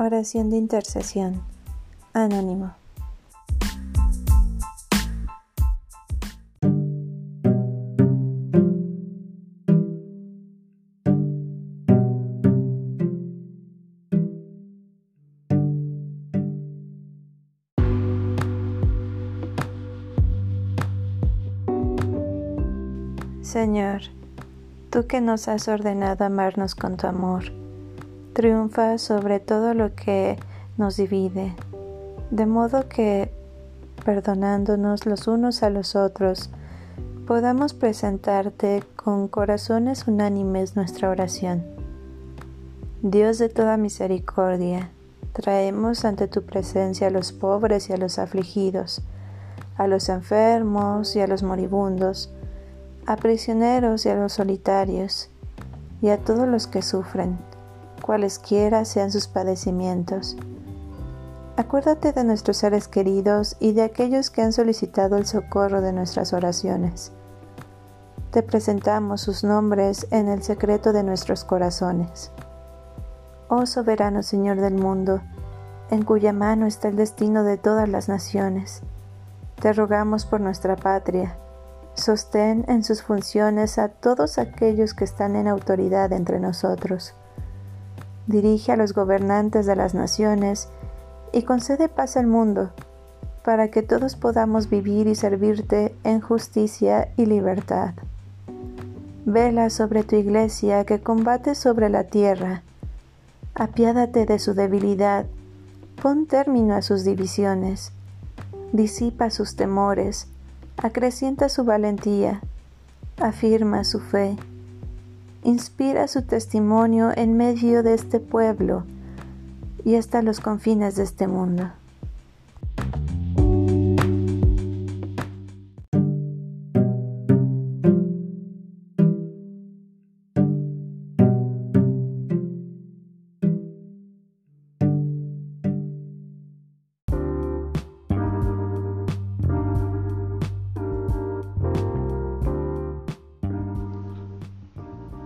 Oración de intercesión. Anónimo. Señor, tú que nos has ordenado amarnos con tu amor, triunfa sobre todo lo que nos divide, de modo que, perdonándonos los unos a los otros, podamos presentarte con corazones unánimes nuestra oración. Dios de toda misericordia, traemos ante tu presencia a los pobres y a los afligidos, a los enfermos y a los moribundos, a prisioneros y a los solitarios, y a todos los que sufren cualesquiera sean sus padecimientos. Acuérdate de nuestros seres queridos y de aquellos que han solicitado el socorro de nuestras oraciones. Te presentamos sus nombres en el secreto de nuestros corazones. Oh soberano Señor del mundo, en cuya mano está el destino de todas las naciones, te rogamos por nuestra patria. Sostén en sus funciones a todos aquellos que están en autoridad entre nosotros dirige a los gobernantes de las naciones y concede paz al mundo, para que todos podamos vivir y servirte en justicia y libertad. Vela sobre tu iglesia que combate sobre la tierra. Apiádate de su debilidad, pon término a sus divisiones, disipa sus temores, acrecienta su valentía, afirma su fe inspira su testimonio en medio de este pueblo y hasta los confines de este mundo.